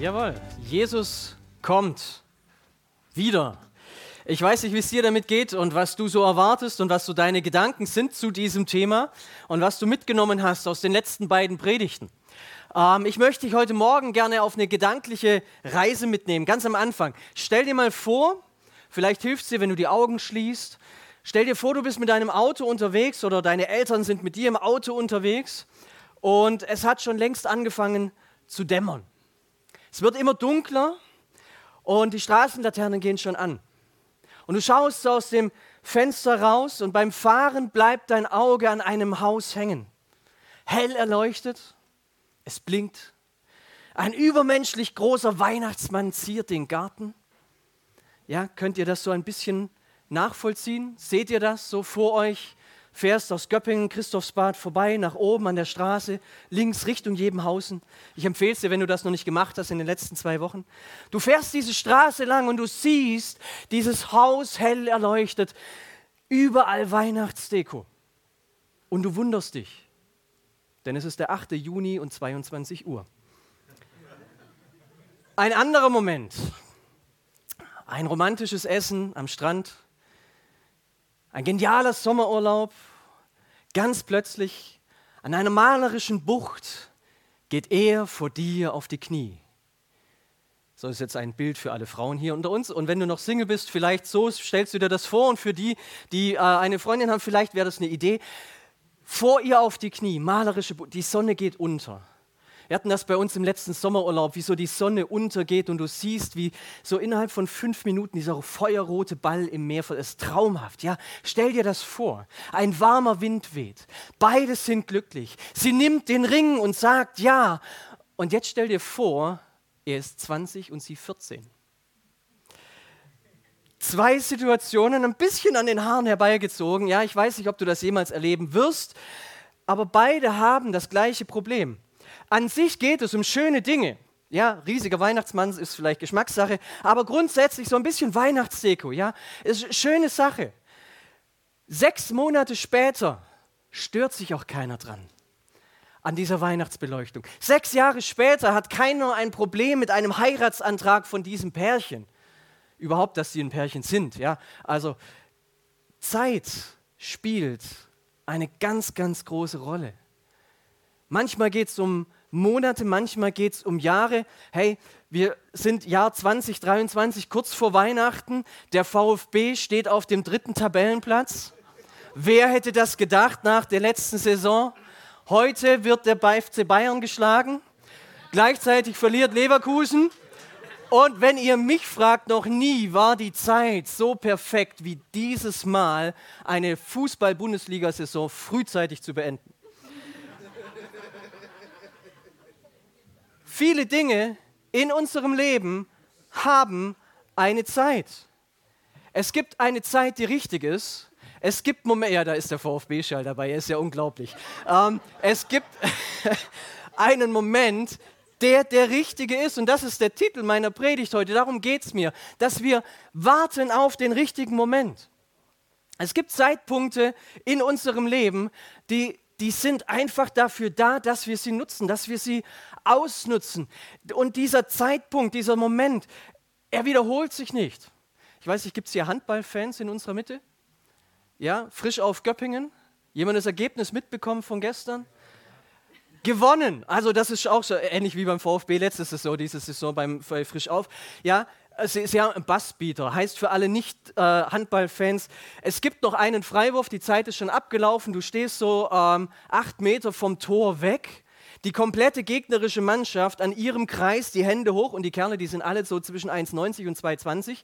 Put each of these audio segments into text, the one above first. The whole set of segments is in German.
Jawohl, Jesus kommt wieder. Ich weiß nicht, wie es dir damit geht und was du so erwartest und was so deine Gedanken sind zu diesem Thema und was du mitgenommen hast aus den letzten beiden Predigten. Ähm, ich möchte dich heute Morgen gerne auf eine gedankliche Reise mitnehmen, ganz am Anfang. Stell dir mal vor, vielleicht hilft es dir, wenn du die Augen schließt. Stell dir vor, du bist mit deinem Auto unterwegs oder deine Eltern sind mit dir im Auto unterwegs und es hat schon längst angefangen zu dämmern. Es wird immer dunkler und die Straßenlaternen gehen schon an. Und du schaust aus dem Fenster raus und beim Fahren bleibt dein Auge an einem Haus hängen. Hell erleuchtet, es blinkt. Ein übermenschlich großer Weihnachtsmann ziert den Garten. Ja, könnt ihr das so ein bisschen nachvollziehen? Seht ihr das so vor euch? Fährst aus Göppingen, Christophsbad vorbei, nach oben an der Straße, links Richtung Jebenhausen. Ich empfehle es dir, wenn du das noch nicht gemacht hast in den letzten zwei Wochen. Du fährst diese Straße lang und du siehst dieses Haus hell erleuchtet, überall Weihnachtsdeko. Und du wunderst dich, denn es ist der 8. Juni und 22 Uhr. Ein anderer Moment, ein romantisches Essen am Strand, ein genialer Sommerurlaub. Ganz plötzlich an einer malerischen Bucht geht er vor dir auf die Knie. So ist jetzt ein Bild für alle Frauen hier unter uns. Und wenn du noch Single bist, vielleicht so stellst du dir das vor. Und für die, die äh, eine Freundin haben, vielleicht wäre das eine Idee. Vor ihr auf die Knie, malerische Bucht, die Sonne geht unter. Wir hatten das bei uns im letzten Sommerurlaub, wie so die Sonne untergeht und du siehst, wie so innerhalb von fünf Minuten dieser feuerrote Ball im Meer ist. Traumhaft, ja? Stell dir das vor. Ein warmer Wind weht. Beide sind glücklich. Sie nimmt den Ring und sagt ja. Und jetzt stell dir vor, er ist 20 und sie 14 zwei Situationen ein bisschen an den Haaren herbeigezogen. Ja, ich weiß nicht, ob du das jemals erleben wirst, aber beide haben das gleiche Problem. An sich geht es um schöne Dinge. Ja, riesiger Weihnachtsmann ist vielleicht Geschmackssache, aber grundsätzlich so ein bisschen Weihnachtsdeko, ja, ist eine schöne Sache. Sechs Monate später stört sich auch keiner dran an dieser Weihnachtsbeleuchtung. Sechs Jahre später hat keiner ein Problem mit einem Heiratsantrag von diesem Pärchen. Überhaupt, dass sie ein Pärchen sind, ja. Also Zeit spielt eine ganz, ganz große Rolle. Manchmal geht es um Monate, manchmal geht es um Jahre. Hey, wir sind Jahr 2023, kurz vor Weihnachten. Der VfB steht auf dem dritten Tabellenplatz. Wer hätte das gedacht nach der letzten Saison? Heute wird der FC Bayern geschlagen. Gleichzeitig verliert Leverkusen. Und wenn ihr mich fragt, noch nie war die Zeit so perfekt wie dieses Mal, eine Fußball-Bundesliga-Saison frühzeitig zu beenden. Viele Dinge in unserem Leben haben eine Zeit. Es gibt eine Zeit, die richtig ist. Es gibt Momente, ja, da ist der VfB-Schall dabei, er ist ja unglaublich. Ähm, es gibt einen Moment, der der richtige ist. Und das ist der Titel meiner Predigt heute. Darum geht es mir, dass wir warten auf den richtigen Moment. Es gibt Zeitpunkte in unserem Leben, die die sind einfach dafür da, dass wir sie nutzen, dass wir sie ausnutzen. Und dieser Zeitpunkt, dieser Moment, er wiederholt sich nicht. Ich weiß nicht, gibt es hier Handballfans in unserer Mitte? Ja, frisch auf Göppingen? Jemand das Ergebnis mitbekommen von gestern? Gewonnen. Also das ist auch so ähnlich wie beim VfB letzte Saison, diese Saison beim Frisch auf. Ja, Sie, Sie haben einen Bassbeater, heißt für alle Nicht-Handballfans, äh, es gibt noch einen Freiwurf, die Zeit ist schon abgelaufen, du stehst so ähm, acht Meter vom Tor weg, die komplette gegnerische Mannschaft an ihrem Kreis, die Hände hoch und die Kerle, die sind alle so zwischen 1,90 und 2,20.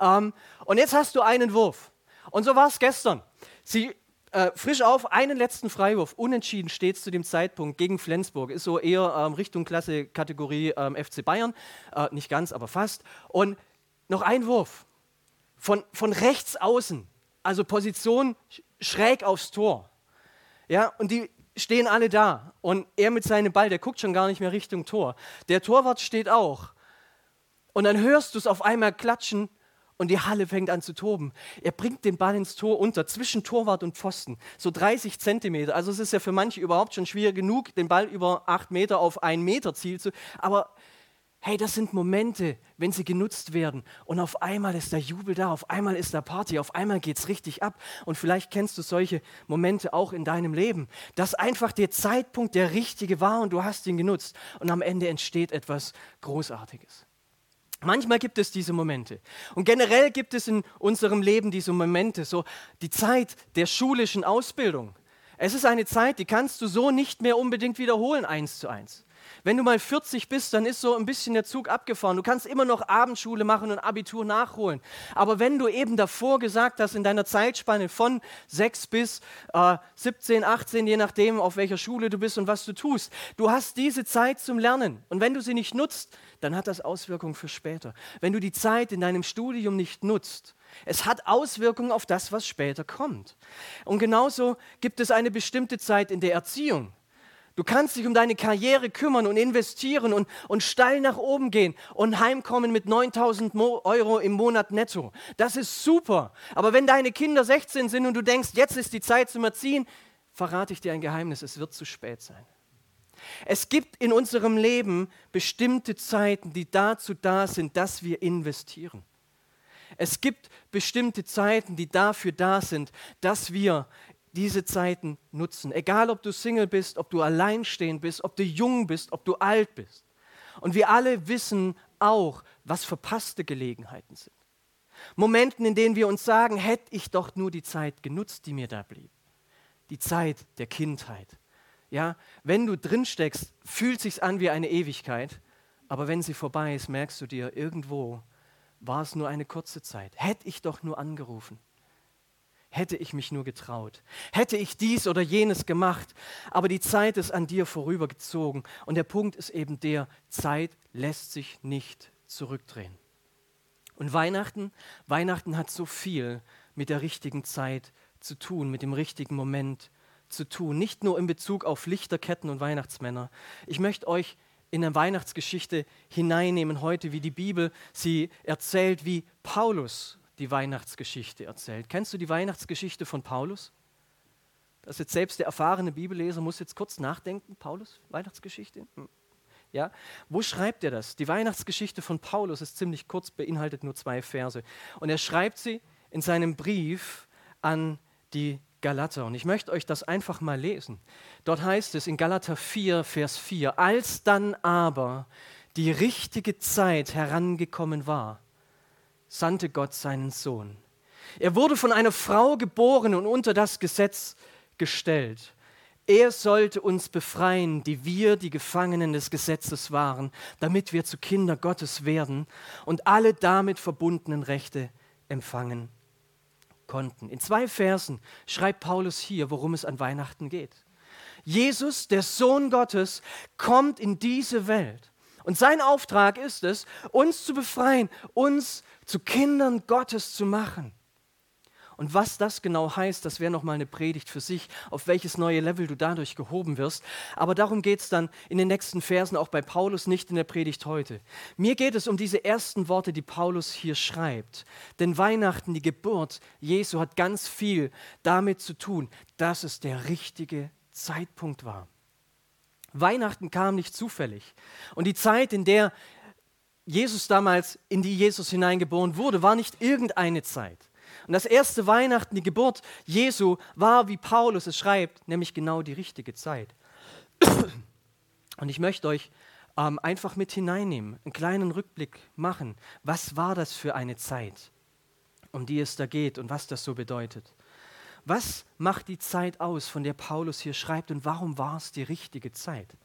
Ähm, und jetzt hast du einen Wurf. Und so war es gestern. Sie äh, frisch auf, einen letzten Freiwurf. Unentschieden steht zu dem Zeitpunkt gegen Flensburg. Ist so eher ähm, Richtung Klasse, Kategorie ähm, FC Bayern. Äh, nicht ganz, aber fast. Und noch ein Wurf. Von, von rechts außen. Also Position schräg aufs Tor. Ja, und die stehen alle da. Und er mit seinem Ball, der guckt schon gar nicht mehr Richtung Tor. Der Torwart steht auch. Und dann hörst du es auf einmal klatschen und die Halle fängt an zu toben. Er bringt den Ball ins Tor unter, zwischen Torwart und Pfosten, so 30 Zentimeter. Also es ist ja für manche überhaupt schon schwer genug, den Ball über 8 Meter auf 1 Meter Ziel zu. Aber hey, das sind Momente, wenn sie genutzt werden. Und auf einmal ist der Jubel da, auf einmal ist der Party, auf einmal geht es richtig ab. Und vielleicht kennst du solche Momente auch in deinem Leben, dass einfach der Zeitpunkt der richtige war und du hast ihn genutzt. Und am Ende entsteht etwas Großartiges. Manchmal gibt es diese Momente. Und generell gibt es in unserem Leben diese Momente, so die Zeit der schulischen Ausbildung. Es ist eine Zeit, die kannst du so nicht mehr unbedingt wiederholen, eins zu eins. Wenn du mal 40 bist, dann ist so ein bisschen der Zug abgefahren. Du kannst immer noch Abendschule machen und Abitur nachholen. Aber wenn du eben davor gesagt hast, in deiner Zeitspanne von 6 bis äh, 17, 18, je nachdem, auf welcher Schule du bist und was du tust, du hast diese Zeit zum Lernen. Und wenn du sie nicht nutzt, dann hat das Auswirkungen für später. Wenn du die Zeit in deinem Studium nicht nutzt, es hat Auswirkungen auf das, was später kommt. Und genauso gibt es eine bestimmte Zeit in der Erziehung. Du kannst dich um deine Karriere kümmern und investieren und, und steil nach oben gehen und heimkommen mit 9000 Euro im Monat netto. Das ist super. Aber wenn deine Kinder 16 sind und du denkst, jetzt ist die Zeit zum Erziehen, verrate ich dir ein Geheimnis, es wird zu spät sein. Es gibt in unserem Leben bestimmte Zeiten, die dazu da sind, dass wir investieren. Es gibt bestimmte Zeiten, die dafür da sind, dass wir diese Zeiten nutzen. Egal, ob du Single bist, ob du alleinstehend bist, ob du jung bist, ob du alt bist. Und wir alle wissen auch, was verpasste Gelegenheiten sind. Momenten, in denen wir uns sagen, hätte ich doch nur die Zeit genutzt, die mir da blieb. Die Zeit der Kindheit. Ja, wenn du drin steckst, fühlt sich an wie eine Ewigkeit, aber wenn sie vorbei ist, merkst du dir, irgendwo war es nur eine kurze Zeit. Hätte ich doch nur angerufen hätte ich mich nur getraut, hätte ich dies oder jenes gemacht, aber die Zeit ist an dir vorübergezogen und der Punkt ist eben der, Zeit lässt sich nicht zurückdrehen. Und Weihnachten, Weihnachten hat so viel mit der richtigen Zeit zu tun, mit dem richtigen Moment zu tun, nicht nur in Bezug auf Lichterketten und Weihnachtsmänner. Ich möchte euch in eine Weihnachtsgeschichte hineinnehmen heute, wie die Bibel sie erzählt, wie Paulus die Weihnachtsgeschichte erzählt. Kennst du die Weihnachtsgeschichte von Paulus? Das jetzt selbst der erfahrene Bibelleser muss jetzt kurz nachdenken. Paulus, Weihnachtsgeschichte? Hm. Ja, wo schreibt er das? Die Weihnachtsgeschichte von Paulus ist ziemlich kurz, beinhaltet nur zwei Verse. Und er schreibt sie in seinem Brief an die Galater. Und ich möchte euch das einfach mal lesen. Dort heißt es in Galater 4, Vers 4, als dann aber die richtige Zeit herangekommen war, sandte Gott seinen Sohn. Er wurde von einer Frau geboren und unter das Gesetz gestellt. Er sollte uns befreien, die wir die Gefangenen des Gesetzes waren, damit wir zu Kinder Gottes werden und alle damit verbundenen Rechte empfangen konnten. In zwei Versen schreibt Paulus hier, worum es an Weihnachten geht. Jesus, der Sohn Gottes, kommt in diese Welt. Und sein Auftrag ist es, uns zu befreien, uns zu Kindern Gottes zu machen. Und was das genau heißt, das wäre nochmal eine Predigt für sich, auf welches neue Level du dadurch gehoben wirst. Aber darum geht es dann in den nächsten Versen auch bei Paulus, nicht in der Predigt heute. Mir geht es um diese ersten Worte, die Paulus hier schreibt. Denn Weihnachten, die Geburt Jesu, hat ganz viel damit zu tun, dass es der richtige Zeitpunkt war. Weihnachten kam nicht zufällig. Und die Zeit, in der Jesus damals, in die Jesus hineingeboren wurde, war nicht irgendeine Zeit. Und das erste Weihnachten, die Geburt Jesu, war, wie Paulus es schreibt, nämlich genau die richtige Zeit. Und ich möchte euch ähm, einfach mit hineinnehmen, einen kleinen Rückblick machen. Was war das für eine Zeit, um die es da geht und was das so bedeutet? Was macht die Zeit aus, von der Paulus hier schreibt und warum war es die richtige Zeit?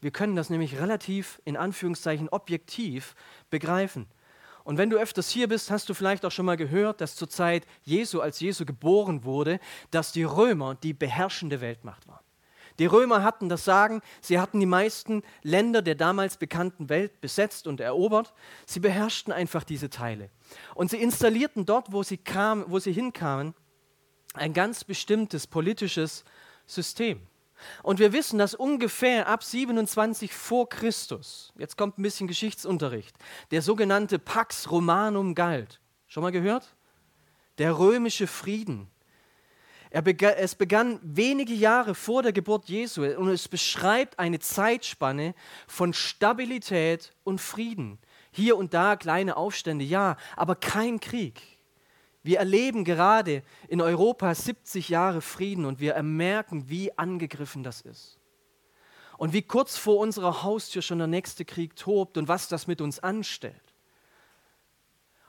Wir können das nämlich relativ in Anführungszeichen objektiv begreifen. Und wenn du öfters hier bist, hast du vielleicht auch schon mal gehört, dass zur Zeit Jesu, als Jesu geboren wurde, dass die Römer die beherrschende Weltmacht waren. Die Römer hatten das Sagen, sie hatten die meisten Länder der damals bekannten Welt besetzt und erobert. Sie beherrschten einfach diese Teile. Und sie installierten dort, wo sie, kam, wo sie hinkamen, ein ganz bestimmtes politisches System. Und wir wissen, dass ungefähr ab 27 vor Christus, jetzt kommt ein bisschen Geschichtsunterricht, der sogenannte Pax Romanum galt. Schon mal gehört? Der römische Frieden. Begann, es begann wenige Jahre vor der Geburt Jesu und es beschreibt eine Zeitspanne von Stabilität und Frieden. Hier und da kleine Aufstände, ja, aber kein Krieg. Wir erleben gerade in Europa 70 Jahre Frieden und wir merken, wie angegriffen das ist. Und wie kurz vor unserer Haustür schon der nächste Krieg tobt und was das mit uns anstellt.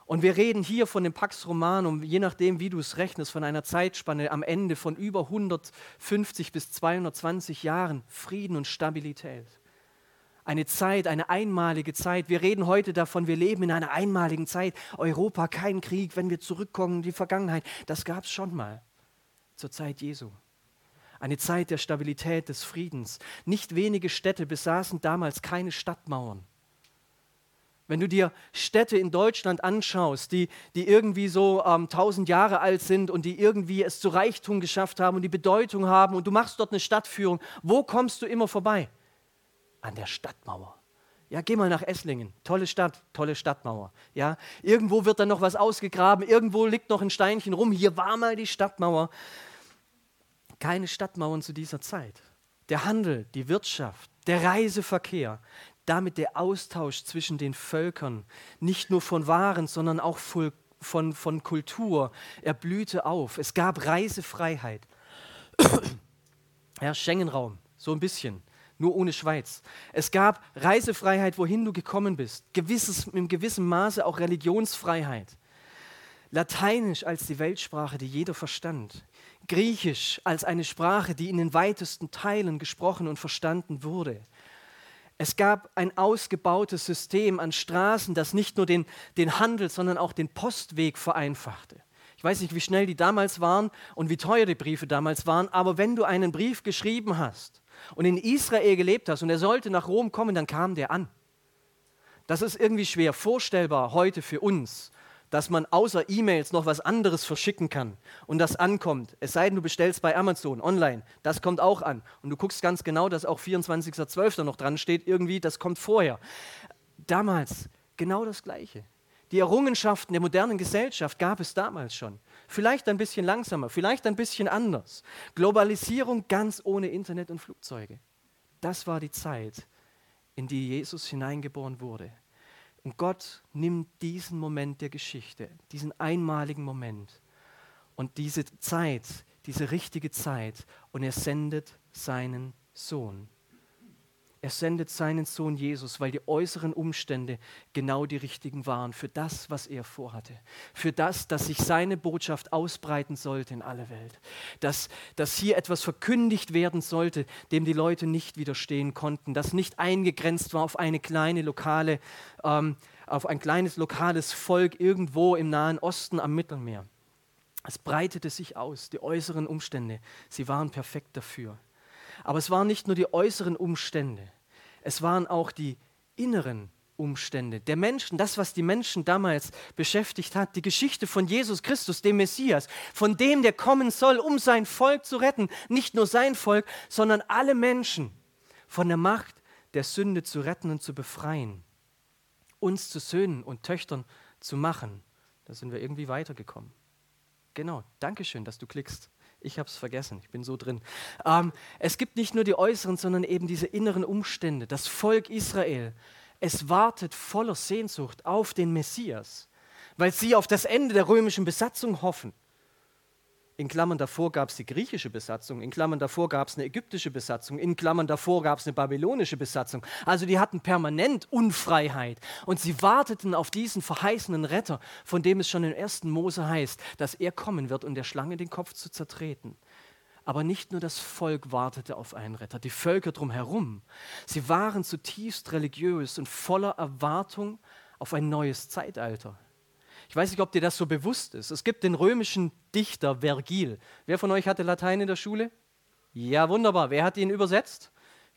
Und wir reden hier von dem Pax Romanum, je nachdem, wie du es rechnest, von einer Zeitspanne am Ende von über 150 bis 220 Jahren Frieden und Stabilität eine Zeit, eine einmalige Zeit. Wir reden heute davon, wir leben in einer einmaligen Zeit. Europa, kein Krieg, wenn wir zurückkommen in die Vergangenheit. Das gab es schon mal zur Zeit Jesu. Eine Zeit der Stabilität, des Friedens. Nicht wenige Städte besaßen damals keine Stadtmauern. Wenn du dir Städte in Deutschland anschaust, die, die irgendwie so ähm, tausend Jahre alt sind und die irgendwie es zu Reichtum geschafft haben und die Bedeutung haben und du machst dort eine Stadtführung, wo kommst du immer vorbei? An der Stadtmauer. Ja, geh mal nach Esslingen. Tolle Stadt, tolle Stadtmauer. Ja, irgendwo wird dann noch was ausgegraben, irgendwo liegt noch ein Steinchen rum. Hier war mal die Stadtmauer. Keine Stadtmauern zu dieser Zeit. Der Handel, die Wirtschaft, der Reiseverkehr, damit der Austausch zwischen den Völkern, nicht nur von Waren, sondern auch von, von, Kultur, er blühte auf. Es gab Reisefreiheit. ja, Schengenraum, so ein bisschen nur ohne Schweiz. Es gab Reisefreiheit, wohin du gekommen bist, gewisses, in gewissem Maße auch Religionsfreiheit. Lateinisch als die Weltsprache, die jeder verstand. Griechisch als eine Sprache, die in den weitesten Teilen gesprochen und verstanden wurde. Es gab ein ausgebautes System an Straßen, das nicht nur den, den Handel, sondern auch den Postweg vereinfachte. Ich weiß nicht, wie schnell die damals waren und wie teuer die Briefe damals waren, aber wenn du einen Brief geschrieben hast, und in Israel gelebt hast und er sollte nach Rom kommen, dann kam der an. Das ist irgendwie schwer vorstellbar heute für uns, dass man außer E-Mails noch was anderes verschicken kann und das ankommt. Es sei denn, du bestellst bei Amazon online, das kommt auch an. Und du guckst ganz genau, dass auch 24.12. noch dran steht, irgendwie, das kommt vorher. Damals genau das Gleiche. Die Errungenschaften der modernen Gesellschaft gab es damals schon. Vielleicht ein bisschen langsamer, vielleicht ein bisschen anders. Globalisierung ganz ohne Internet und Flugzeuge. Das war die Zeit, in die Jesus hineingeboren wurde. Und Gott nimmt diesen Moment der Geschichte, diesen einmaligen Moment und diese Zeit, diese richtige Zeit, und er sendet seinen Sohn. Er sendet seinen Sohn Jesus, weil die äußeren Umstände genau die richtigen waren für das, was er vorhatte. Für das, dass sich seine Botschaft ausbreiten sollte in alle Welt. Dass, dass hier etwas verkündigt werden sollte, dem die Leute nicht widerstehen konnten. Das nicht eingegrenzt war auf eine kleine lokale, ähm, auf ein kleines lokales Volk irgendwo im Nahen Osten am Mittelmeer. Es breitete sich aus, die äußeren Umstände, sie waren perfekt dafür. Aber es waren nicht nur die äußeren Umstände, es waren auch die inneren Umstände der Menschen, das, was die Menschen damals beschäftigt hat, die Geschichte von Jesus Christus, dem Messias, von dem, der kommen soll, um sein Volk zu retten, nicht nur sein Volk, sondern alle Menschen von der Macht der Sünde zu retten und zu befreien, uns zu Söhnen und Töchtern zu machen. Da sind wir irgendwie weitergekommen. Genau, Dankeschön, dass du klickst. Ich habe es vergessen, ich bin so drin. Ähm, es gibt nicht nur die äußeren, sondern eben diese inneren Umstände. Das Volk Israel, es wartet voller Sehnsucht auf den Messias, weil sie auf das Ende der römischen Besatzung hoffen. In Klammern davor gab es die griechische Besatzung, in Klammern davor gab es eine ägyptische Besatzung, in Klammern davor gab es eine babylonische Besatzung. Also die hatten permanent Unfreiheit und sie warteten auf diesen verheißenen Retter, von dem es schon im ersten Mose heißt, dass er kommen wird, um der Schlange den Kopf zu zertreten. Aber nicht nur das Volk wartete auf einen Retter, die Völker drumherum. Sie waren zutiefst religiös und voller Erwartung auf ein neues Zeitalter. Ich weiß nicht, ob dir das so bewusst ist. Es gibt den römischen Dichter Vergil. Wer von euch hatte Latein in der Schule? Ja, wunderbar. Wer hat ihn übersetzt?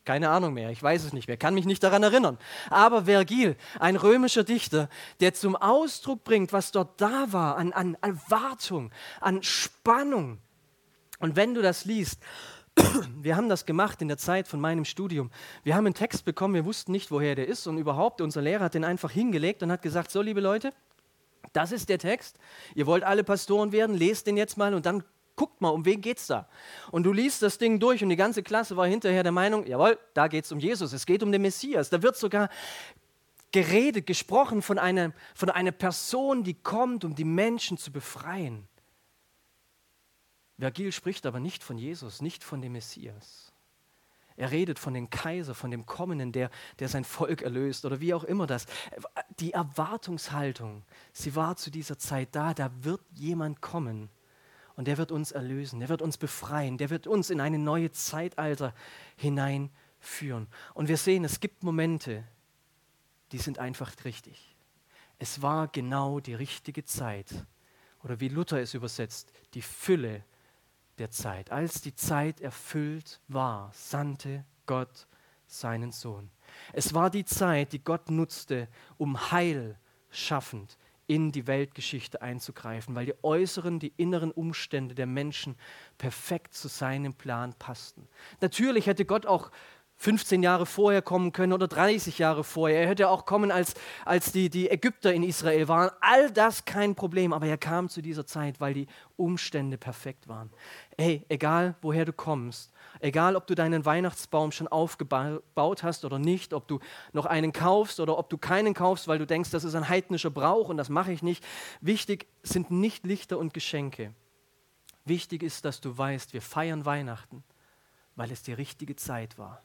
Keine Ahnung mehr, ich weiß es nicht mehr, kann mich nicht daran erinnern. Aber Vergil, ein römischer Dichter, der zum Ausdruck bringt, was dort da war, an, an Erwartung, an Spannung. Und wenn du das liest, wir haben das gemacht in der Zeit von meinem Studium. Wir haben einen Text bekommen, wir wussten nicht, woher der ist und überhaupt, unser Lehrer hat den einfach hingelegt und hat gesagt, so liebe Leute, das ist der Text. Ihr wollt alle Pastoren werden, lest den jetzt mal und dann guckt mal, um wen geht es da? Und du liest das Ding durch und die ganze Klasse war hinterher der Meinung, jawohl, da geht es um Jesus, es geht um den Messias. Da wird sogar geredet, gesprochen von einer, von einer Person, die kommt, um die Menschen zu befreien. Vergil spricht aber nicht von Jesus, nicht von dem Messias. Er redet von dem Kaiser, von dem Kommenden, der, der sein Volk erlöst oder wie auch immer das. Die Erwartungshaltung, sie war zu dieser Zeit da, da wird jemand kommen und der wird uns erlösen, der wird uns befreien, der wird uns in ein neues Zeitalter hineinführen. Und wir sehen, es gibt Momente, die sind einfach richtig. Es war genau die richtige Zeit. Oder wie Luther es übersetzt, die Fülle der Zeit. Als die Zeit erfüllt war, sandte Gott seinen Sohn. Es war die Zeit, die Gott nutzte, um Heil schaffend in die Weltgeschichte einzugreifen, weil die äußeren, die inneren Umstände der Menschen perfekt zu seinem Plan passten. Natürlich hätte Gott auch 15 Jahre vorher kommen können oder 30 Jahre vorher. Er hätte auch kommen, als, als die, die Ägypter in Israel waren. All das kein Problem, aber er kam zu dieser Zeit, weil die Umstände perfekt waren. Ey, egal woher du kommst, egal ob du deinen Weihnachtsbaum schon aufgebaut hast oder nicht, ob du noch einen kaufst oder ob du keinen kaufst, weil du denkst, das ist ein heidnischer Brauch und das mache ich nicht. Wichtig sind nicht Lichter und Geschenke. Wichtig ist, dass du weißt, wir feiern Weihnachten, weil es die richtige Zeit war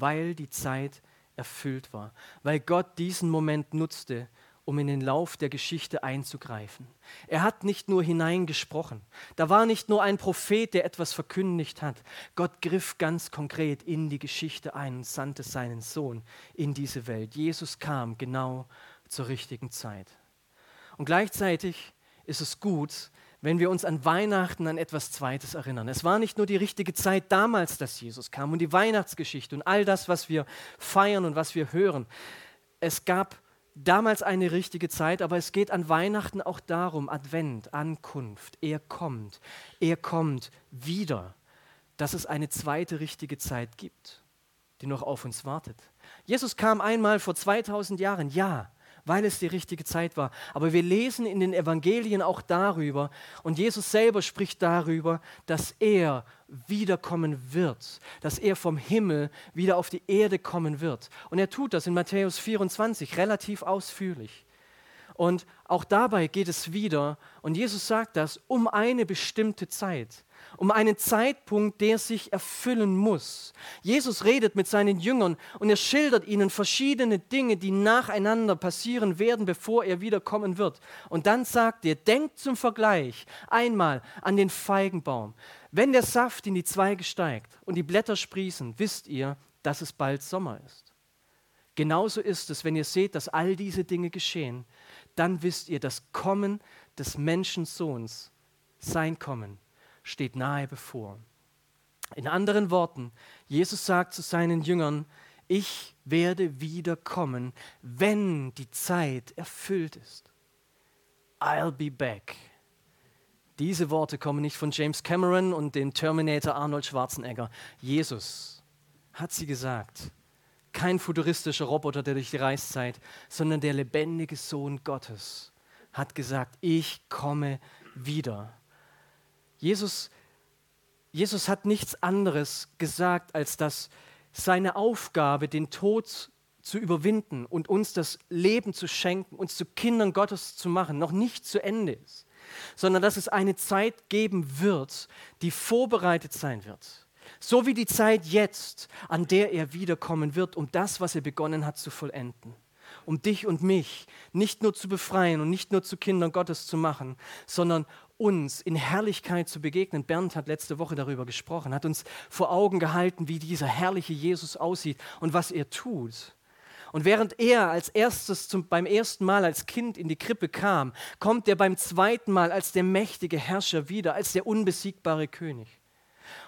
weil die Zeit erfüllt war, weil Gott diesen Moment nutzte, um in den Lauf der Geschichte einzugreifen. Er hat nicht nur hineingesprochen. Da war nicht nur ein Prophet, der etwas verkündigt hat. Gott griff ganz konkret in die Geschichte ein und sandte seinen Sohn in diese Welt. Jesus kam genau zur richtigen Zeit. Und gleichzeitig ist es gut, wenn wir uns an Weihnachten an etwas Zweites erinnern. Es war nicht nur die richtige Zeit damals, dass Jesus kam und die Weihnachtsgeschichte und all das, was wir feiern und was wir hören. Es gab damals eine richtige Zeit, aber es geht an Weihnachten auch darum, Advent, Ankunft, er kommt, er kommt wieder, dass es eine zweite richtige Zeit gibt, die noch auf uns wartet. Jesus kam einmal vor 2000 Jahren, ja, weil es die richtige Zeit war. Aber wir lesen in den Evangelien auch darüber und Jesus selber spricht darüber, dass er wiederkommen wird, dass er vom Himmel wieder auf die Erde kommen wird. Und er tut das in Matthäus 24 relativ ausführlich. Und auch dabei geht es wieder, und Jesus sagt das, um eine bestimmte Zeit um einen Zeitpunkt, der sich erfüllen muss. Jesus redet mit seinen Jüngern und er schildert ihnen verschiedene Dinge, die nacheinander passieren werden, bevor er wiederkommen wird. Und dann sagt er, denkt zum Vergleich einmal an den Feigenbaum. Wenn der Saft in die Zweige steigt und die Blätter sprießen, wisst ihr, dass es bald Sommer ist. Genauso ist es, wenn ihr seht, dass all diese Dinge geschehen, dann wisst ihr, das Kommen des Menschensohns, sein Kommen, steht nahe bevor. In anderen Worten, Jesus sagt zu seinen Jüngern, ich werde wiederkommen, wenn die Zeit erfüllt ist. I'll be back. Diese Worte kommen nicht von James Cameron und dem Terminator Arnold Schwarzenegger. Jesus hat sie gesagt. Kein futuristischer Roboter, der durch die Reiszeit, sondern der lebendige Sohn Gottes hat gesagt, ich komme wieder. Jesus, Jesus hat nichts anderes gesagt, als dass seine Aufgabe, den Tod zu überwinden und uns das Leben zu schenken, uns zu Kindern Gottes zu machen, noch nicht zu Ende ist, sondern dass es eine Zeit geben wird, die vorbereitet sein wird. So wie die Zeit jetzt, an der er wiederkommen wird, um das, was er begonnen hat, zu vollenden. Um dich und mich nicht nur zu befreien und nicht nur zu Kindern Gottes zu machen, sondern uns in Herrlichkeit zu begegnen. Bernd hat letzte Woche darüber gesprochen, hat uns vor Augen gehalten, wie dieser herrliche Jesus aussieht und was er tut. Und während er als erstes zum, beim ersten Mal als Kind in die Krippe kam, kommt er beim zweiten Mal als der mächtige Herrscher wieder, als der unbesiegbare König.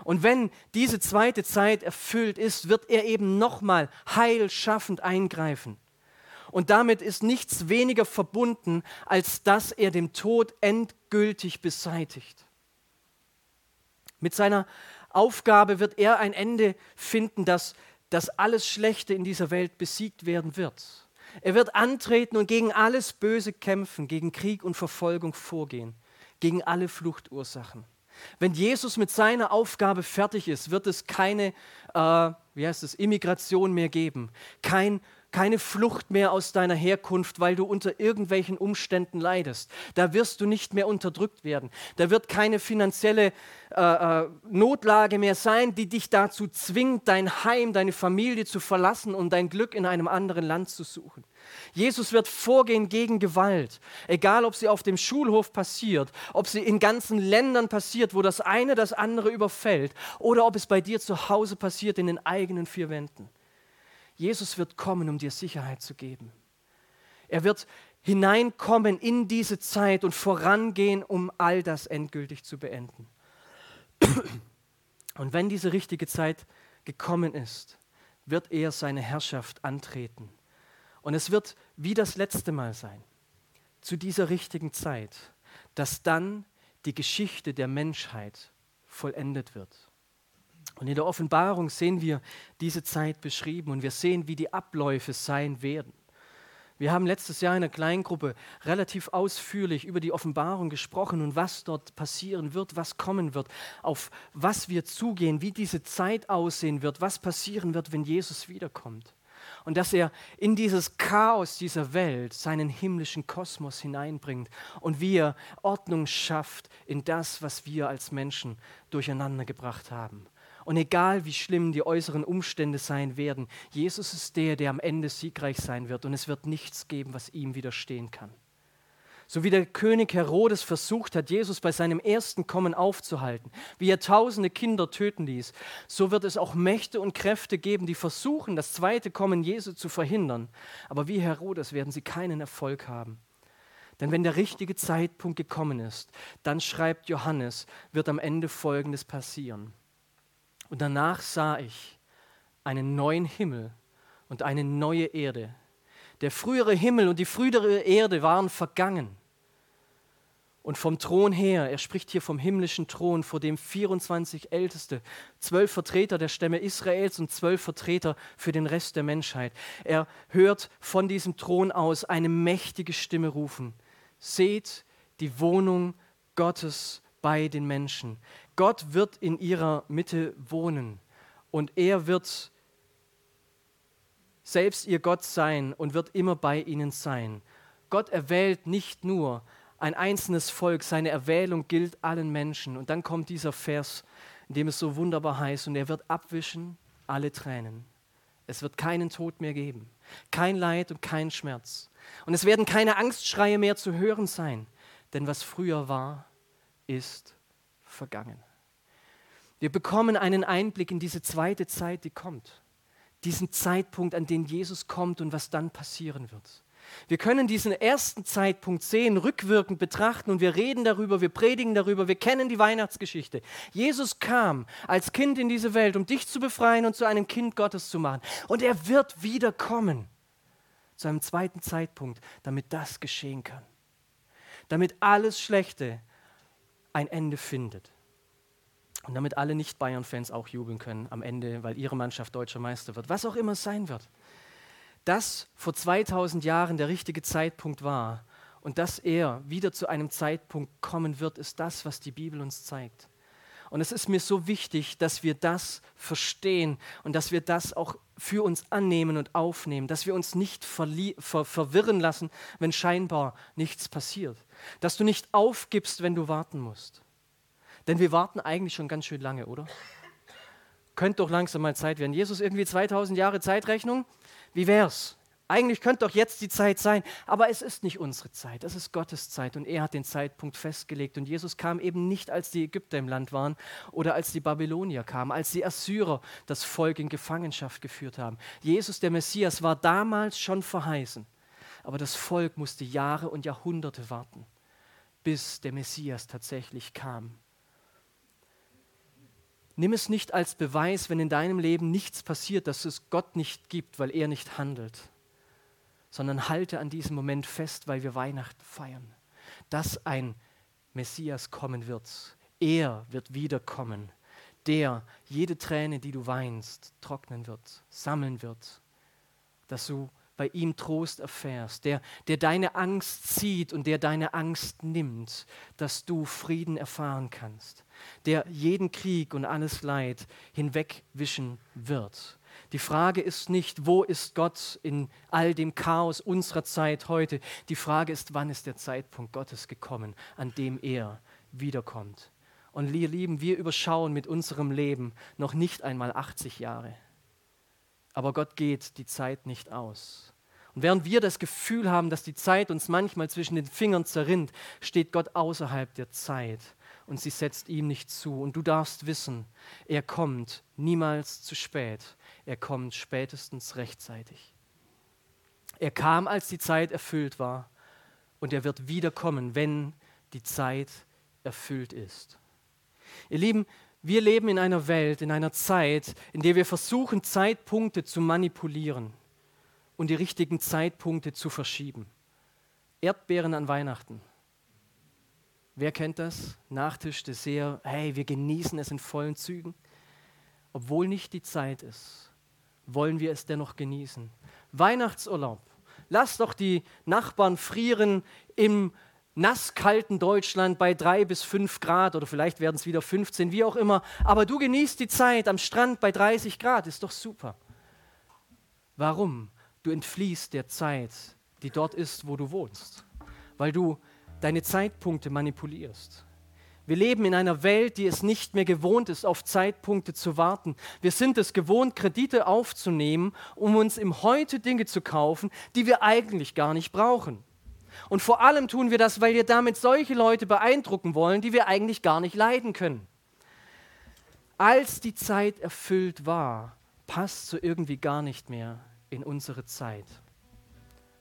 Und wenn diese zweite Zeit erfüllt ist, wird er eben nochmal heilschaffend eingreifen. Und damit ist nichts weniger verbunden, als dass er dem Tod endgültig beseitigt. Mit seiner Aufgabe wird er ein Ende finden, dass, dass alles Schlechte in dieser Welt besiegt werden wird. Er wird antreten und gegen alles Böse kämpfen, gegen Krieg und Verfolgung vorgehen, gegen alle Fluchtursachen. Wenn Jesus mit seiner Aufgabe fertig ist, wird es keine, äh, wie heißt es, Immigration mehr geben, kein keine Flucht mehr aus deiner Herkunft, weil du unter irgendwelchen Umständen leidest. Da wirst du nicht mehr unterdrückt werden. Da wird keine finanzielle äh, äh, Notlage mehr sein, die dich dazu zwingt, dein Heim, deine Familie zu verlassen und dein Glück in einem anderen Land zu suchen. Jesus wird vorgehen gegen Gewalt, egal ob sie auf dem Schulhof passiert, ob sie in ganzen Ländern passiert, wo das eine das andere überfällt, oder ob es bei dir zu Hause passiert in den eigenen vier Wänden. Jesus wird kommen, um dir Sicherheit zu geben. Er wird hineinkommen in diese Zeit und vorangehen, um all das endgültig zu beenden. Und wenn diese richtige Zeit gekommen ist, wird er seine Herrschaft antreten. Und es wird wie das letzte Mal sein, zu dieser richtigen Zeit, dass dann die Geschichte der Menschheit vollendet wird. Und in der Offenbarung sehen wir diese Zeit beschrieben und wir sehen, wie die Abläufe sein werden. Wir haben letztes Jahr in einer Kleingruppe relativ ausführlich über die Offenbarung gesprochen und was dort passieren wird, was kommen wird, auf was wir zugehen, wie diese Zeit aussehen wird, was passieren wird, wenn Jesus wiederkommt. Und dass er in dieses Chaos dieser Welt seinen himmlischen Kosmos hineinbringt und wie er Ordnung schafft in das, was wir als Menschen durcheinander gebracht haben. Und egal wie schlimm die äußeren Umstände sein werden, Jesus ist der, der am Ende siegreich sein wird und es wird nichts geben, was ihm widerstehen kann. So wie der König Herodes versucht hat, Jesus bei seinem ersten Kommen aufzuhalten, wie er tausende Kinder töten ließ, so wird es auch Mächte und Kräfte geben, die versuchen, das zweite Kommen Jesu zu verhindern. Aber wie Herodes werden sie keinen Erfolg haben. Denn wenn der richtige Zeitpunkt gekommen ist, dann schreibt Johannes, wird am Ende Folgendes passieren. Und danach sah ich einen neuen Himmel und eine neue Erde. Der frühere Himmel und die frühere Erde waren vergangen. Und vom Thron her, er spricht hier vom himmlischen Thron, vor dem 24 Älteste, zwölf Vertreter der Stämme Israels und zwölf Vertreter für den Rest der Menschheit. Er hört von diesem Thron aus eine mächtige Stimme rufen. Seht die Wohnung Gottes bei den Menschen. Gott wird in ihrer Mitte wohnen und er wird selbst ihr Gott sein und wird immer bei ihnen sein. Gott erwählt nicht nur ein einzelnes Volk, seine Erwählung gilt allen Menschen. Und dann kommt dieser Vers, in dem es so wunderbar heißt, und er wird abwischen alle Tränen. Es wird keinen Tod mehr geben, kein Leid und kein Schmerz. Und es werden keine Angstschreie mehr zu hören sein, denn was früher war, ist vergangen. Wir bekommen einen Einblick in diese zweite Zeit, die kommt. Diesen Zeitpunkt, an den Jesus kommt und was dann passieren wird. Wir können diesen ersten Zeitpunkt sehen, rückwirkend betrachten und wir reden darüber, wir predigen darüber, wir kennen die Weihnachtsgeschichte. Jesus kam als Kind in diese Welt, um dich zu befreien und zu einem Kind Gottes zu machen. Und er wird wiederkommen zu einem zweiten Zeitpunkt, damit das geschehen kann. Damit alles Schlechte ein Ende findet. Und damit alle Nicht-Bayern-Fans auch jubeln können am Ende, weil ihre Mannschaft deutscher Meister wird. Was auch immer es sein wird. Dass vor 2000 Jahren der richtige Zeitpunkt war und dass er wieder zu einem Zeitpunkt kommen wird, ist das, was die Bibel uns zeigt. Und es ist mir so wichtig, dass wir das verstehen und dass wir das auch für uns annehmen und aufnehmen, dass wir uns nicht ver verwirren lassen, wenn scheinbar nichts passiert. Dass du nicht aufgibst, wenn du warten musst. Denn wir warten eigentlich schon ganz schön lange, oder? Könnte doch langsam mal Zeit werden. Jesus, irgendwie 2000 Jahre Zeitrechnung? Wie wär's? Eigentlich könnte doch jetzt die Zeit sein, aber es ist nicht unsere Zeit, es ist Gottes Zeit und er hat den Zeitpunkt festgelegt. Und Jesus kam eben nicht, als die Ägypter im Land waren oder als die Babylonier kamen, als die Assyrer das Volk in Gefangenschaft geführt haben. Jesus, der Messias, war damals schon verheißen, aber das Volk musste Jahre und Jahrhunderte warten, bis der Messias tatsächlich kam. Nimm es nicht als Beweis, wenn in deinem Leben nichts passiert, dass es Gott nicht gibt, weil er nicht handelt sondern halte an diesem Moment fest, weil wir Weihnachten feiern, dass ein Messias kommen wird. Er wird wiederkommen, der jede Träne, die du weinst, trocknen wird, sammeln wird, dass du bei ihm Trost erfährst, der, der deine Angst zieht und der deine Angst nimmt, dass du Frieden erfahren kannst, der jeden Krieg und alles Leid hinwegwischen wird die Frage ist nicht, wo ist Gott in all dem Chaos unserer Zeit heute. Die Frage ist, wann ist der Zeitpunkt Gottes gekommen, an dem er wiederkommt. Und ihr Lieben, wir überschauen mit unserem Leben noch nicht einmal 80 Jahre. Aber Gott geht die Zeit nicht aus. Und während wir das Gefühl haben, dass die Zeit uns manchmal zwischen den Fingern zerrinnt, steht Gott außerhalb der Zeit und sie setzt ihm nicht zu. Und du darfst wissen, er kommt niemals zu spät. Er kommt spätestens rechtzeitig. Er kam, als die Zeit erfüllt war und er wird wiederkommen, wenn die Zeit erfüllt ist. Ihr Lieben, wir leben in einer Welt, in einer Zeit, in der wir versuchen, Zeitpunkte zu manipulieren und die richtigen Zeitpunkte zu verschieben. Erdbeeren an Weihnachten. Wer kennt das? Nachtisch, Dessert, hey, wir genießen es in vollen Zügen, obwohl nicht die Zeit ist wollen wir es dennoch genießen. Weihnachtsurlaub. Lass doch die Nachbarn frieren im nasskalten Deutschland bei drei bis fünf Grad oder vielleicht werden es wieder 15, wie auch immer. Aber du genießt die Zeit am Strand bei 30 Grad, ist doch super. Warum? Du entfliehst der Zeit, die dort ist, wo du wohnst, weil du deine Zeitpunkte manipulierst. Wir leben in einer Welt, die es nicht mehr gewohnt ist, auf Zeitpunkte zu warten. Wir sind es gewohnt, Kredite aufzunehmen, um uns im Heute Dinge zu kaufen, die wir eigentlich gar nicht brauchen. Und vor allem tun wir das, weil wir damit solche Leute beeindrucken wollen, die wir eigentlich gar nicht leiden können. Als die Zeit erfüllt war, passt so irgendwie gar nicht mehr in unsere Zeit.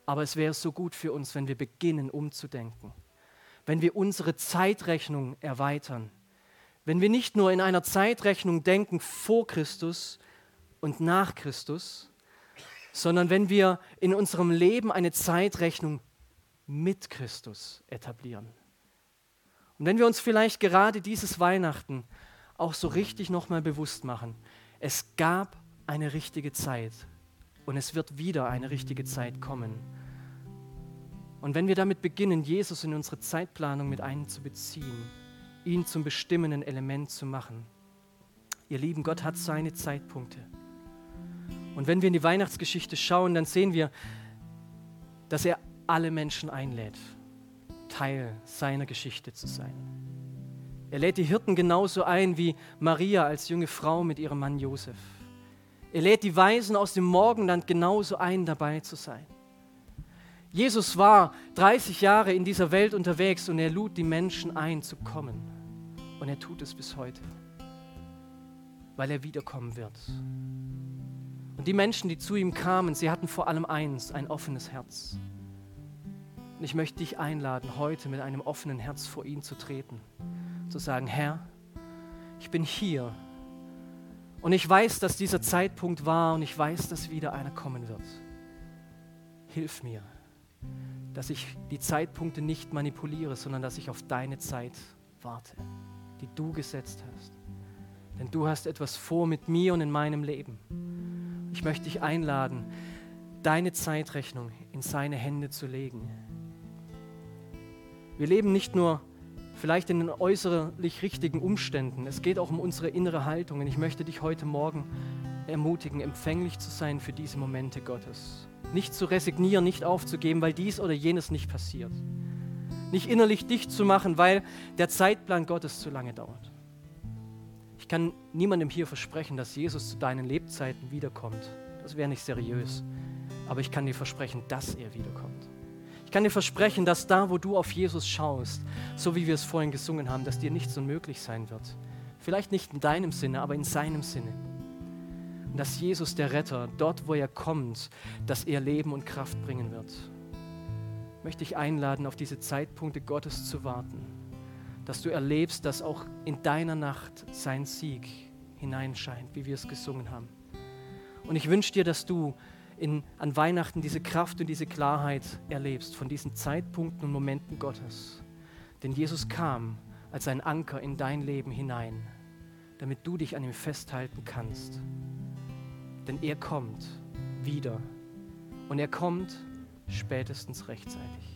Aber es wäre so gut für uns, wenn wir beginnen umzudenken wenn wir unsere Zeitrechnung erweitern. Wenn wir nicht nur in einer Zeitrechnung denken vor Christus und nach Christus, sondern wenn wir in unserem Leben eine Zeitrechnung mit Christus etablieren. Und wenn wir uns vielleicht gerade dieses Weihnachten auch so richtig nochmal bewusst machen, es gab eine richtige Zeit und es wird wieder eine richtige Zeit kommen. Und wenn wir damit beginnen, Jesus in unsere Zeitplanung mit einzubeziehen, ihn zum bestimmenden Element zu machen, ihr Lieben, Gott hat seine Zeitpunkte. Und wenn wir in die Weihnachtsgeschichte schauen, dann sehen wir, dass er alle Menschen einlädt, Teil seiner Geschichte zu sein. Er lädt die Hirten genauso ein wie Maria als junge Frau mit ihrem Mann Josef. Er lädt die Weisen aus dem Morgenland genauso ein, dabei zu sein. Jesus war 30 Jahre in dieser Welt unterwegs und er lud die Menschen ein zu kommen. Und er tut es bis heute, weil er wiederkommen wird. Und die Menschen, die zu ihm kamen, sie hatten vor allem eins, ein offenes Herz. Und ich möchte dich einladen, heute mit einem offenen Herz vor ihn zu treten, zu sagen, Herr, ich bin hier und ich weiß, dass dieser Zeitpunkt war und ich weiß, dass wieder einer kommen wird. Hilf mir dass ich die Zeitpunkte nicht manipuliere, sondern dass ich auf deine Zeit warte, die du gesetzt hast. Denn du hast etwas vor mit mir und in meinem Leben. Ich möchte dich einladen, deine Zeitrechnung in seine Hände zu legen. Wir leben nicht nur vielleicht in den äußerlich richtigen Umständen, es geht auch um unsere innere Haltung. Und ich möchte dich heute Morgen ermutigen, empfänglich zu sein für diese Momente Gottes. Nicht zu resignieren, nicht aufzugeben, weil dies oder jenes nicht passiert. Nicht innerlich dicht zu machen, weil der Zeitplan Gottes zu lange dauert. Ich kann niemandem hier versprechen, dass Jesus zu deinen Lebzeiten wiederkommt. Das wäre nicht seriös. Aber ich kann dir versprechen, dass er wiederkommt. Ich kann dir versprechen, dass da, wo du auf Jesus schaust, so wie wir es vorhin gesungen haben, dass dir nichts unmöglich sein wird. Vielleicht nicht in deinem Sinne, aber in seinem Sinne. Dass Jesus, der Retter, dort, wo er kommt, dass er Leben und Kraft bringen wird. Möchte ich einladen, auf diese Zeitpunkte Gottes zu warten. Dass du erlebst, dass auch in deiner Nacht sein Sieg hineinscheint, wie wir es gesungen haben. Und ich wünsche dir, dass du in, an Weihnachten diese Kraft und diese Klarheit erlebst von diesen Zeitpunkten und Momenten Gottes. Denn Jesus kam als ein Anker in dein Leben hinein, damit du dich an ihm festhalten kannst. Denn er kommt wieder und er kommt spätestens rechtzeitig.